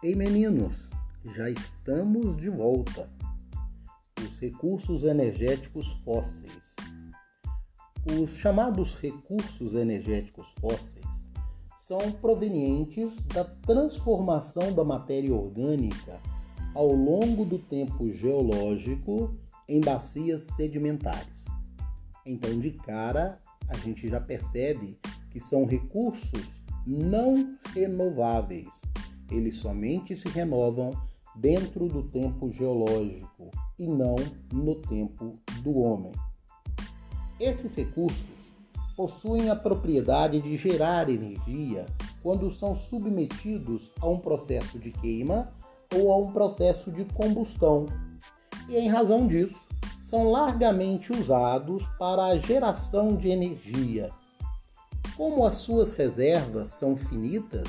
Ei meninos, já estamos de volta. Os recursos energéticos fósseis. Os chamados recursos energéticos fósseis são provenientes da transformação da matéria orgânica ao longo do tempo geológico em bacias sedimentares. Então, de cara, a gente já percebe que são recursos não renováveis. Eles somente se renovam dentro do tempo geológico e não no tempo do homem. Esses recursos possuem a propriedade de gerar energia quando são submetidos a um processo de queima ou a um processo de combustão. E em razão disso, são largamente usados para a geração de energia. Como as suas reservas são finitas,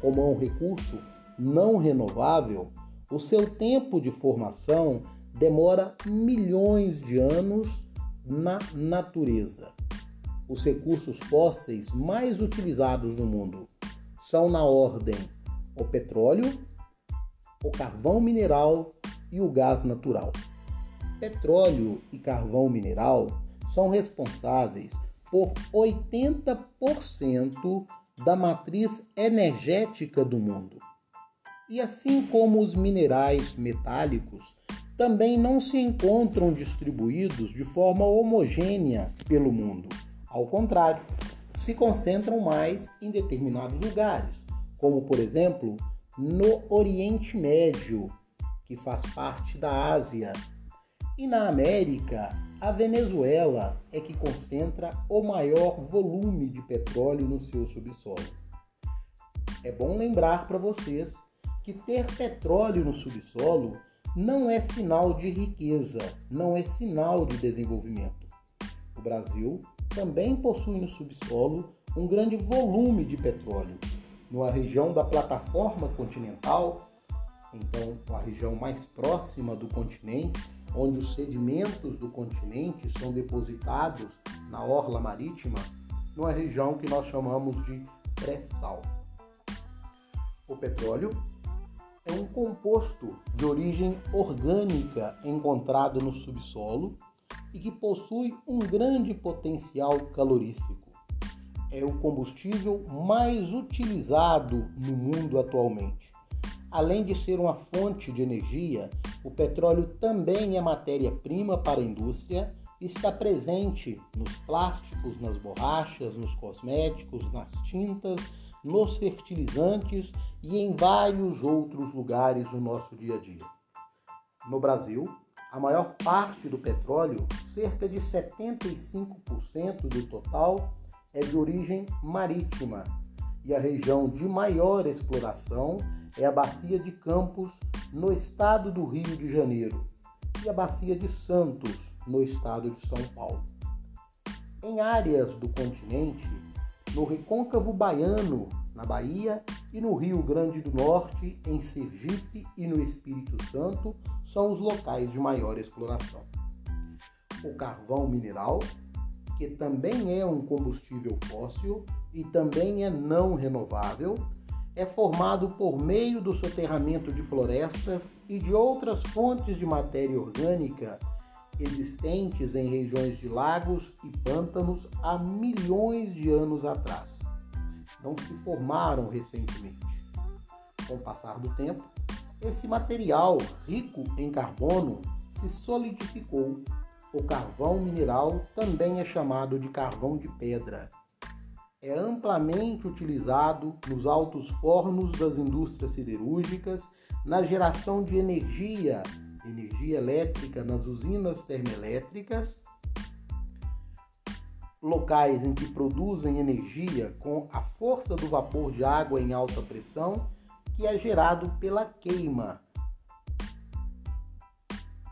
como é um recurso não renovável, o seu tempo de formação demora milhões de anos na natureza. Os recursos fósseis mais utilizados no mundo são na ordem o petróleo, o carvão mineral e o gás natural. Petróleo e carvão mineral são responsáveis por 80% da matriz energética do mundo. E assim como os minerais metálicos também não se encontram distribuídos de forma homogênea pelo mundo. Ao contrário, se concentram mais em determinados lugares, como por exemplo no Oriente Médio, que faz parte da Ásia, e na América, a Venezuela é que concentra o maior volume de petróleo no seu subsolo. É bom lembrar para vocês que ter petróleo no subsolo não é sinal de riqueza, não é sinal de desenvolvimento. O Brasil também possui no subsolo um grande volume de petróleo. Numa região da plataforma continental, então a região mais próxima do continente, onde os sedimentos do continente são depositados na orla marítima, numa região que nós chamamos de pré-sal. O petróleo é um composto de origem orgânica encontrado no subsolo e que possui um grande potencial calorífico. É o combustível mais utilizado no mundo atualmente. Além de ser uma fonte de energia, o petróleo também é matéria-prima para a indústria e está presente nos plásticos, nas borrachas, nos cosméticos, nas tintas, nos fertilizantes e em vários outros lugares do nosso dia a dia. No Brasil, a maior parte do petróleo, cerca de 75% do total, é de origem marítima e a região de maior exploração é a Bacia de Campos, no estado do Rio de Janeiro, e a Bacia de Santos, no estado de São Paulo. Em áreas do continente, no Recôncavo Baiano, na Bahia, e no Rio Grande do Norte, em Sergipe e no Espírito Santo, são os locais de maior exploração. O carvão mineral, que também é um combustível fóssil e também é não renovável, é formado por meio do soterramento de florestas e de outras fontes de matéria orgânica existentes em regiões de lagos e pântanos há milhões de anos atrás. Não se formaram recentemente. Com o passar do tempo, esse material rico em carbono se solidificou. O carvão mineral também é chamado de carvão de pedra é amplamente utilizado nos altos fornos das indústrias siderúrgicas, na geração de energia, energia elétrica nas usinas termoelétricas, locais em que produzem energia com a força do vapor de água em alta pressão, que é gerado pela queima.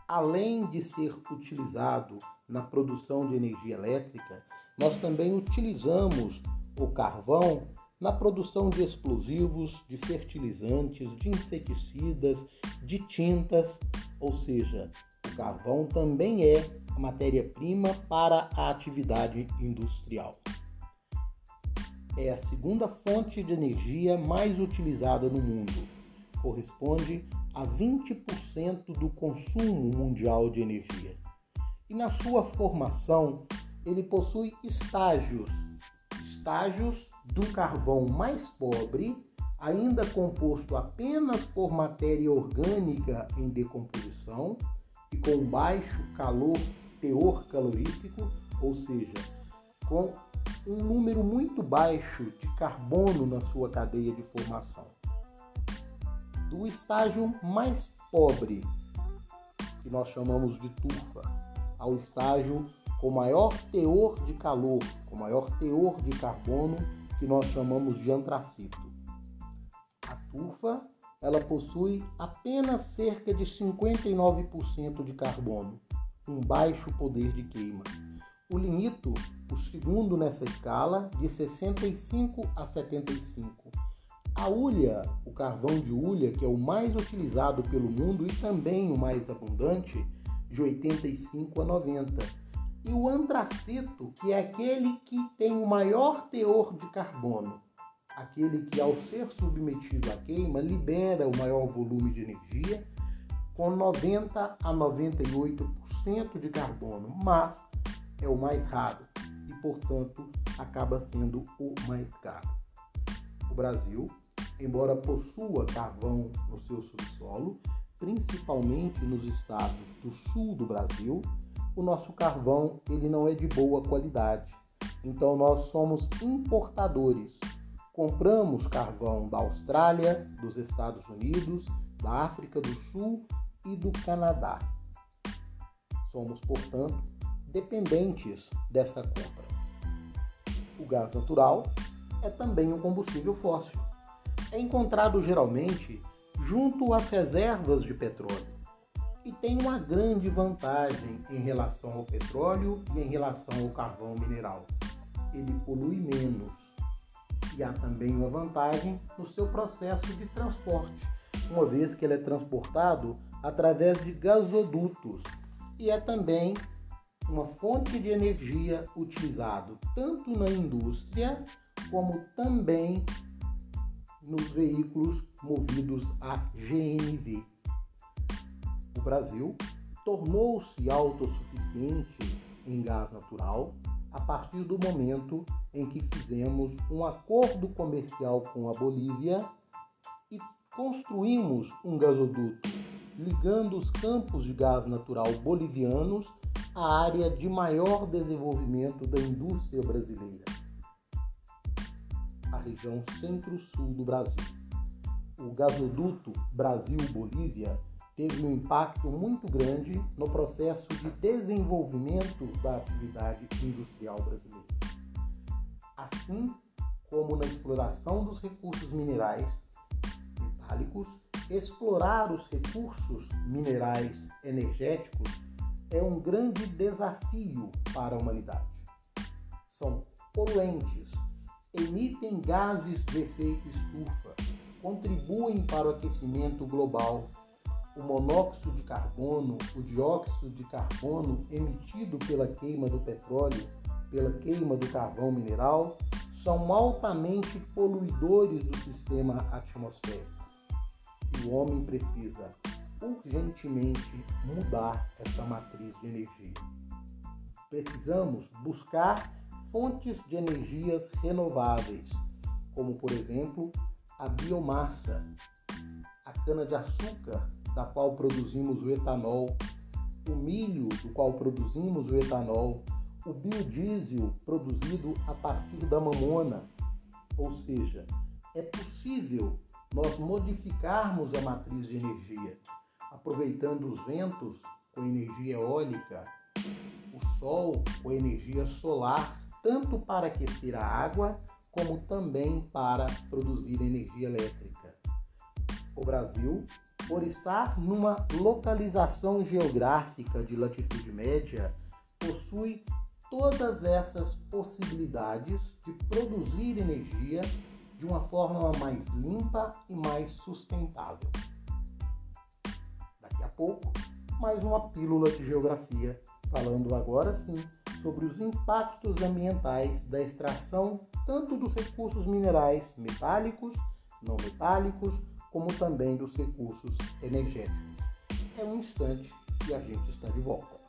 Além de ser utilizado na produção de energia elétrica, nós também utilizamos o carvão na produção de explosivos, de fertilizantes, de inseticidas, de tintas, ou seja, o carvão também é a matéria-prima para a atividade industrial. É a segunda fonte de energia mais utilizada no mundo. corresponde a 20% do consumo mundial de energia. E na sua formação, ele possui estágios, estágios do carvão mais pobre, ainda composto apenas por matéria orgânica em decomposição e com baixo calor, teor calorífico, ou seja, com um número muito baixo de carbono na sua cadeia de formação. Do estágio mais pobre, que nós chamamos de turfa, ao estágio com maior teor de calor, com maior teor de carbono, que nós chamamos de antracito. A turfa, ela possui apenas cerca de 59% de carbono, um baixo poder de queima. O lignito, o segundo nessa escala, de 65 a 75. A hulha, o carvão de hulha, que é o mais utilizado pelo mundo e também o mais abundante, de 85 a 90. E o antracito, que é aquele que tem o maior teor de carbono, aquele que, ao ser submetido à queima, libera o maior volume de energia, com 90 a 98% de carbono, mas é o mais raro e, portanto, acaba sendo o mais caro. O Brasil, embora possua carvão no seu subsolo, principalmente nos estados do sul do Brasil, o nosso carvão ele não é de boa qualidade. Então nós somos importadores. Compramos carvão da Austrália, dos Estados Unidos, da África do Sul e do Canadá. Somos, portanto, dependentes dessa compra. O gás natural é também um combustível fóssil. É encontrado geralmente junto às reservas de petróleo e tem uma grande vantagem em relação ao petróleo e em relação ao carvão mineral. Ele polui menos e há também uma vantagem no seu processo de transporte, uma vez que ele é transportado através de gasodutos e é também uma fonte de energia utilizado tanto na indústria como também nos veículos movidos a GNV. O Brasil tornou-se autossuficiente em gás natural a partir do momento em que fizemos um acordo comercial com a Bolívia e construímos um gasoduto ligando os campos de gás natural bolivianos a área de maior desenvolvimento da indústria brasileira, a região centro-sul do Brasil. O gasoduto Brasil-Bolívia teve um impacto muito grande no processo de desenvolvimento da atividade industrial brasileira. Assim como na exploração dos recursos minerais metálicos, explorar os recursos minerais energéticos é um grande desafio para a humanidade. São poluentes, emitem gases de efeito estufa, contribuem para o aquecimento global. O monóxido de carbono, o dióxido de carbono emitido pela queima do petróleo, pela queima do carvão mineral, são altamente poluidores do sistema atmosférico. E o homem precisa urgentemente mudar essa matriz de energia. Precisamos buscar fontes de energias renováveis, como por exemplo a biomassa, a cana-de-açúcar, da qual produzimos o etanol, o milho, do qual produzimos o etanol, o biodiesel produzido a partir da mamona. Ou seja, é possível nós modificarmos a matriz de energia aproveitando os ventos com energia eólica, o sol com energia solar, tanto para aquecer a água como também para produzir energia elétrica. O Brasil, por estar numa localização geográfica de latitude média, possui todas essas possibilidades de produzir energia de uma forma mais limpa e mais sustentável. Pouco, mais uma pílula de geografia, falando agora sim sobre os impactos ambientais da extração tanto dos recursos minerais metálicos, não metálicos, como também dos recursos energéticos. É um instante e a gente está de volta.